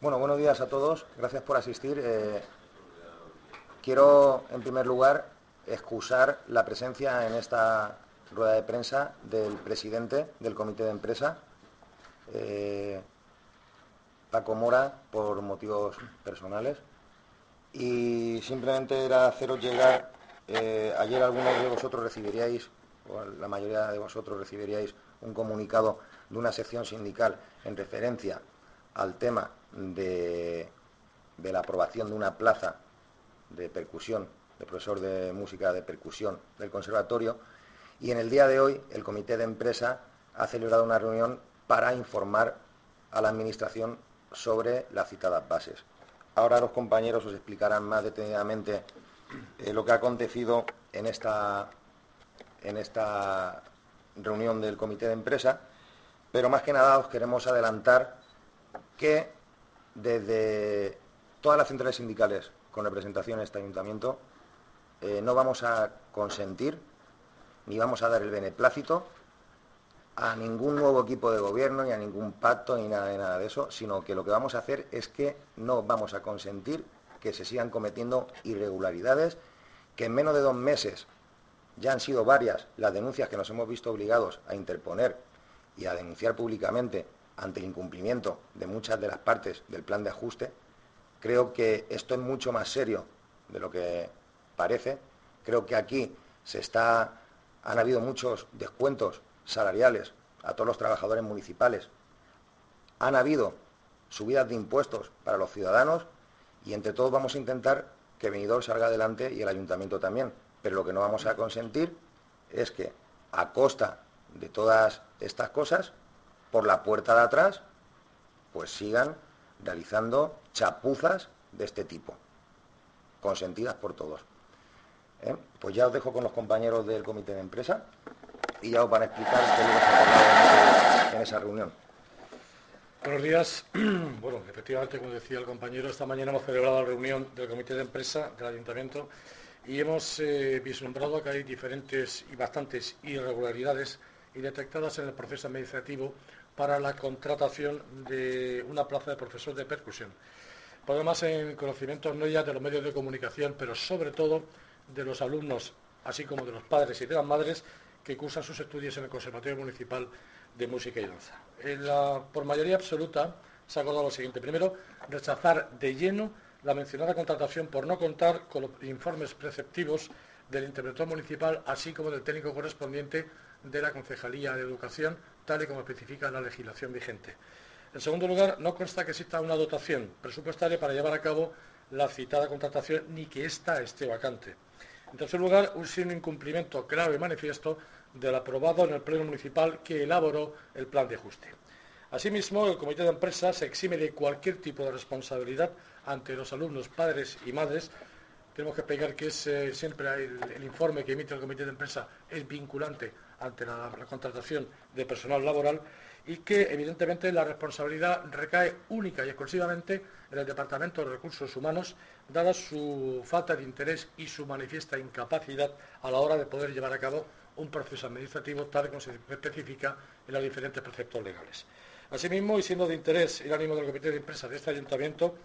Bueno, buenos días a todos. Gracias por asistir. Eh, quiero, en primer lugar, excusar la presencia en esta rueda de prensa del presidente del comité de empresa, eh, Paco Mora, por motivos personales. Y simplemente era haceros llegar, eh, ayer algunos de vosotros recibiríais, o la mayoría de vosotros recibiríais, un comunicado de una sección sindical en referencia al tema de, la aprobación de una plaza de percusión, de profesor de música de percusión del conservatorio, y en el día de hoy el comité de empresa ha celebrado una reunión para informar a la Administración sobre las citadas bases. Ahora los compañeros os explicarán más detenidamente eh, lo que ha acontecido en esta, en esta reunión del comité de empresa, pero más que nada os queremos adelantar que desde todas las centrales sindicales con representación en este ayuntamiento eh, no vamos a consentir ni vamos a dar el beneplácito a ningún nuevo equipo de gobierno, ni a ningún pacto, ni nada de nada de eso, sino que lo que vamos a hacer es que no vamos a consentir que se sigan cometiendo irregularidades, que en menos de dos meses ya han sido varias las denuncias que nos hemos visto obligados a interponer y a denunciar públicamente ante el incumplimiento de muchas de las partes del plan de ajuste, creo que esto es mucho más serio de lo que parece. Creo que aquí se está, han habido muchos descuentos salariales a todos los trabajadores municipales. Han habido subidas de impuestos para los ciudadanos y entre todos vamos a intentar que Benidorm salga adelante y el ayuntamiento también. Pero lo que no vamos a consentir es que a costa de todas estas cosas por la puerta de atrás, pues sigan realizando chapuzas de este tipo, consentidas por todos. ¿Eh? Pues ya os dejo con los compañeros del comité de empresa y ya os van a explicar qué lo que se en esa reunión. Buenos días. Bueno, efectivamente, como decía el compañero, esta mañana hemos celebrado la reunión del comité de empresa del ayuntamiento y hemos eh, vislumbrado que hay diferentes y bastantes irregularidades y detectadas en el proceso administrativo para la contratación de una plaza de profesor de percusión. Por demás, en conocimientos no ya de los medios de comunicación, pero sobre todo de los alumnos, así como de los padres y de las madres que cursan sus estudios en el Conservatorio Municipal de Música y Danza. por mayoría absoluta se ha acordado lo siguiente. Primero, rechazar de lleno la mencionada contratación por no contar con los informes preceptivos del interventor municipal, así como del técnico correspondiente de la Concejalía de Educación, tal y como especifica la legislación vigente. En segundo lugar, no consta que exista una dotación presupuestaria para llevar a cabo la citada contratación ni que ésta esté vacante. En tercer lugar, un sin incumplimiento claro y manifiesto del aprobado en el Pleno Municipal que elaboró el plan de ajuste. Asimismo, el Comité de Empresa se exime de cualquier tipo de responsabilidad ante los alumnos, padres y madres tenemos que explicar que es, siempre el, informe que emite el comité de empresa es vinculante ante la, contratación de personal laboral y que evidentemente la responsabilidad recae única y exclusivamente en el Departamento de Recursos Humanos, dada su falta de interés y su manifiesta incapacidad a la hora de poder llevar a cabo un proceso administrativo tal como se especifica en los diferentes preceptos legales. Asimismo, y siendo de interés el ánimo del Comité de Empresa de este Ayuntamiento,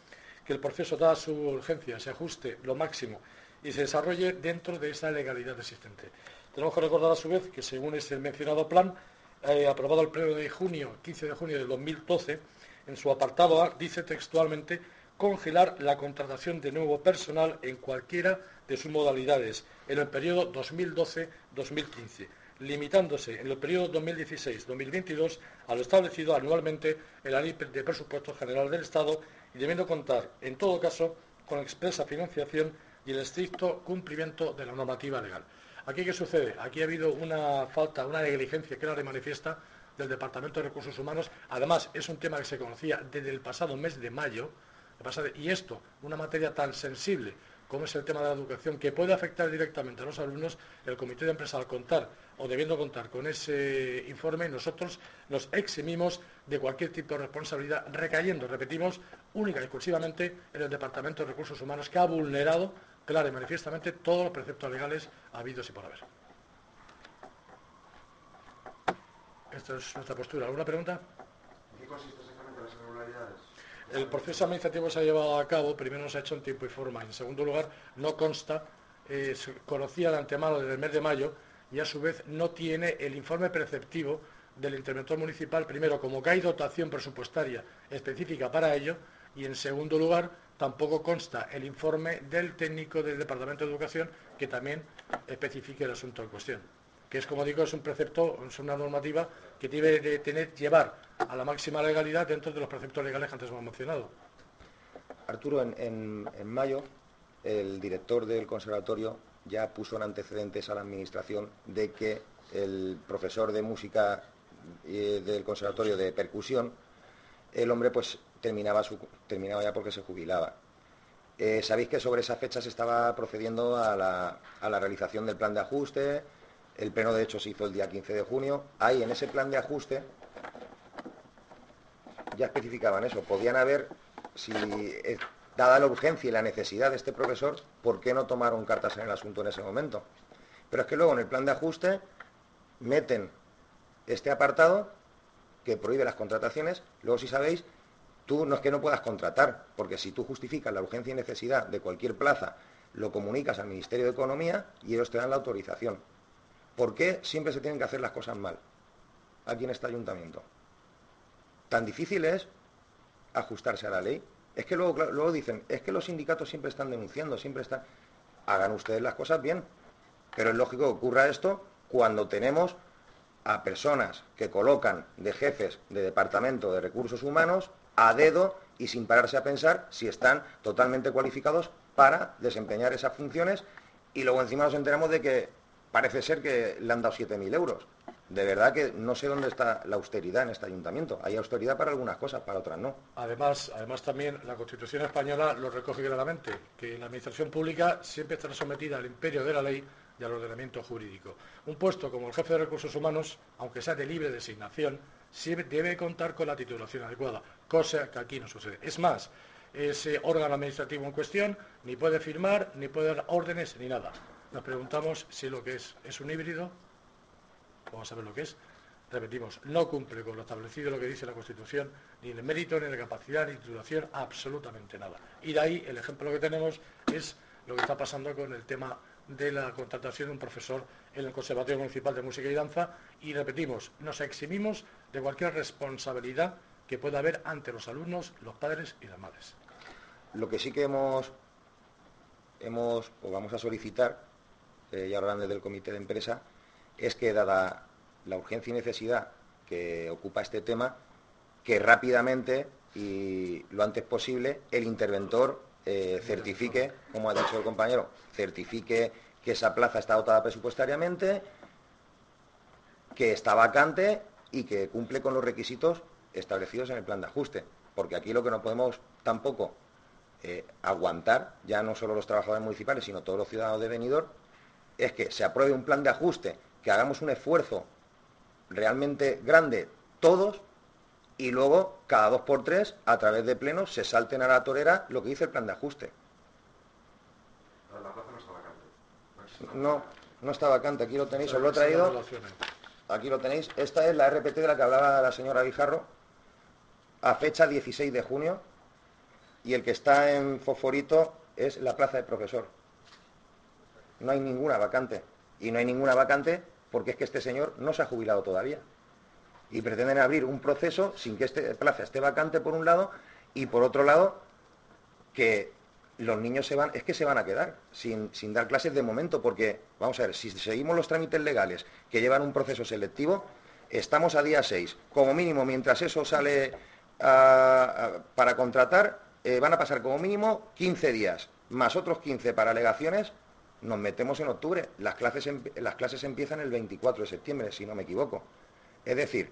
que el proceso, dada su urgencia, se ajuste lo máximo y se desarrolle dentro de esa legalidad existente. Tenemos que recordar a su vez que, según ese mencionado plan, eh, aprobado el pleno de junio, 15 de junio de 2012, en su apartado A dice textualmente congelar la contratación de nuevo personal en cualquiera de sus modalidades en el periodo 2012-2015, limitándose en el periodo 2016-2022 a lo establecido anualmente en la Ley de Presupuestos General del Estado y debiendo contar, en todo caso, con expresa financiación y el estricto cumplimiento de la normativa legal. Aquí, ¿qué sucede? Aquí ha habido una falta, una negligencia que era de manifiesta del Departamento de Recursos Humanos. Además, es un tema que se conocía desde el pasado mes de mayo. Y esto, una materia tan sensible como es el tema de la educación, que puede afectar directamente a los alumnos, el comité de empresa al contar o debiendo contar con ese informe, nosotros nos eximimos de cualquier tipo de responsabilidad, recayendo, repetimos, única y exclusivamente en el Departamento de Recursos Humanos, que ha vulnerado clara y manifiestamente todos los preceptos legales habidos y por haber. Esta es nuestra postura. ¿Alguna pregunta? ¿En qué consiste exactamente las irregularidades? El proceso administrativo se ha llevado a cabo, primero no se ha hecho en tiempo y forma. En segundo lugar, no consta, eh, se conocía de antemano desde el mes de mayo y a su vez no tiene el informe preceptivo del interventor municipal, primero como que hay dotación presupuestaria específica para ello y en segundo lugar tampoco consta el informe del técnico del Departamento de Educación que también especifique el asunto en cuestión que es, como digo, es un precepto, es una normativa que debe de tener, llevar a la máxima legalidad dentro de los preceptos legales que antes hemos mencionado. Arturo, en, mayo el director del conservatorio ya puso en antecedentes a la administración de que el profesor de música eh, del conservatorio de percusión, el hombre pues terminaba, ya porque se jubilaba. Eh, sabéis que sobre esa fecha se estaba procediendo a la, realización del plan de ajuste, el pleno, de hecho, se hizo el día 15 de junio. Ahí, en ese plan de ajuste, ya especificaban eso. Podían haber, eh, dada la urgencia y la necesidad de este profesor, ¿por qué no tomaron cartas en el asunto en ese momento? Pero es que luego en el plan de ajuste meten este apartado que prohíbe las contrataciones. Luego, si sabéis, tú no es que no puedas contratar, porque si tú justificas la urgencia y necesidad de cualquier plaza, lo comunicas al Ministerio de Economía y ellos te dan la autorización. ¿Por qué siempre se tienen que hacer las cosas mal aquí en este ayuntamiento? Tan difícil es ajustarse a la ley. Es que luego, luego dicen, es que los sindicatos siempre están denunciando, siempre están... Hagan ustedes las cosas bien. Pero es lógico que ocurra esto cuando tenemos a personas que colocan de jefes de departamento de recursos humanos a dedo y sin pararse a pensar si están totalmente cualificados para desempeñar esas funciones y luego encima nos enteramos de que parece ser que le han dado 7.000 euros. De verdad que no sé dónde está la austeridad en este ayuntamiento. Hay austeridad para algunas cosas, para otras no. Además, además también la Constitución española lo recoge claramente, que la administración pública siempre estará sometida al imperio de la ley y al ordenamiento jurídico. Un puesto como el jefe de recursos humanos, aunque sea de libre designación, debe contar con la titulación adecuada, cosa que aquí no sucede. Es más, ese órgano administrativo en cuestión ni puede firmar, ni puede dar órdenes, ni nada. Nos preguntamos si lo que es es un híbrido, vamos a ver lo que es. Repetimos, no cumple con lo establecido lo que dice la Constitución, ni el mérito, ni en la capacidad, ni en titulación, absolutamente nada. Y de ahí el ejemplo que tenemos es lo que está pasando con el tema de la contratación de un profesor en el Conservatorio Municipal de Música y Danza y repetimos, nos eximimos de cualquier responsabilidad que pueda haber ante los alumnos, los padres y las madres. Lo que sí que hemos, hemos o vamos a solicitar eh, ya hablan del comité de empresa, es que dada la urgencia y necesidad que ocupa este tema, que rápidamente y lo antes posible el interventor eh, certifique, como ha dicho el compañero, certifique que esa plaza está dotada presupuestariamente, que está vacante y que cumple con los requisitos establecidos en el plan de ajuste. Porque aquí lo que no podemos tampoco eh, aguantar, ya no solo los trabajadores municipales, sino todos los ciudadanos de venidor, es que se apruebe un plan de ajuste, que hagamos un esfuerzo realmente grande todos y luego cada dos por tres a través de plenos se salten a la torera lo que dice el plan de ajuste. La plaza no está vacante. No, no está vacante. Aquí lo tenéis, os lo he traído. Aquí lo tenéis. Esta es la RPT de la que hablaba la señora Guijarro a fecha 16 de junio y el que está en fosforito es la plaza de profesor no hay ninguna vacante. Y no hay ninguna vacante porque es que este señor no se ha jubilado todavía. Y pretenden abrir un proceso sin que este plaza esté vacante por un lado y por otro lado que los niños se van, es que se van a quedar sin, sin dar clases de momento, porque, vamos a ver, si seguimos los trámites legales que llevan un proceso selectivo, estamos a día 6. Como mínimo, mientras eso sale para contratar, eh, van a pasar como mínimo 15 días, más otros 15 para alegaciones nos metemos en octubre. Las clases, las clases empiezan el 24 de septiembre, si no me equivoco. Es decir,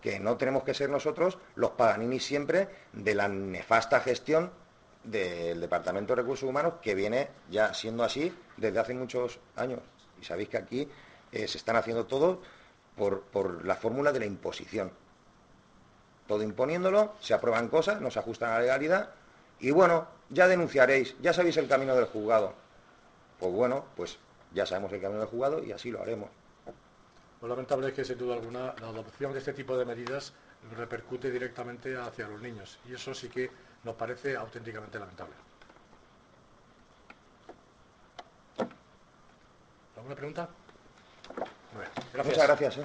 que no tenemos que ser nosotros los paganinis siempre de la nefasta gestión del Departamento de Recursos Humanos que viene ya siendo así desde hace muchos años. Y sabéis que aquí eh, se están haciendo todo por, por la fórmula de la imposición. Todo imponiéndolo, se aprueban cosas, no se ajustan a la legalidad y bueno, ya denunciaréis, ya sabéis el camino del juzgado. Pues bueno, pues ya sabemos el camino del juzgado y así lo haremos. Lo lamentable es que, sin duda alguna, la adopción de este tipo de medidas repercute directamente hacia los niños. Y eso sí que nos parece auténticamente lamentable. ¿Alguna pregunta? Muchas gracias. ¿eh?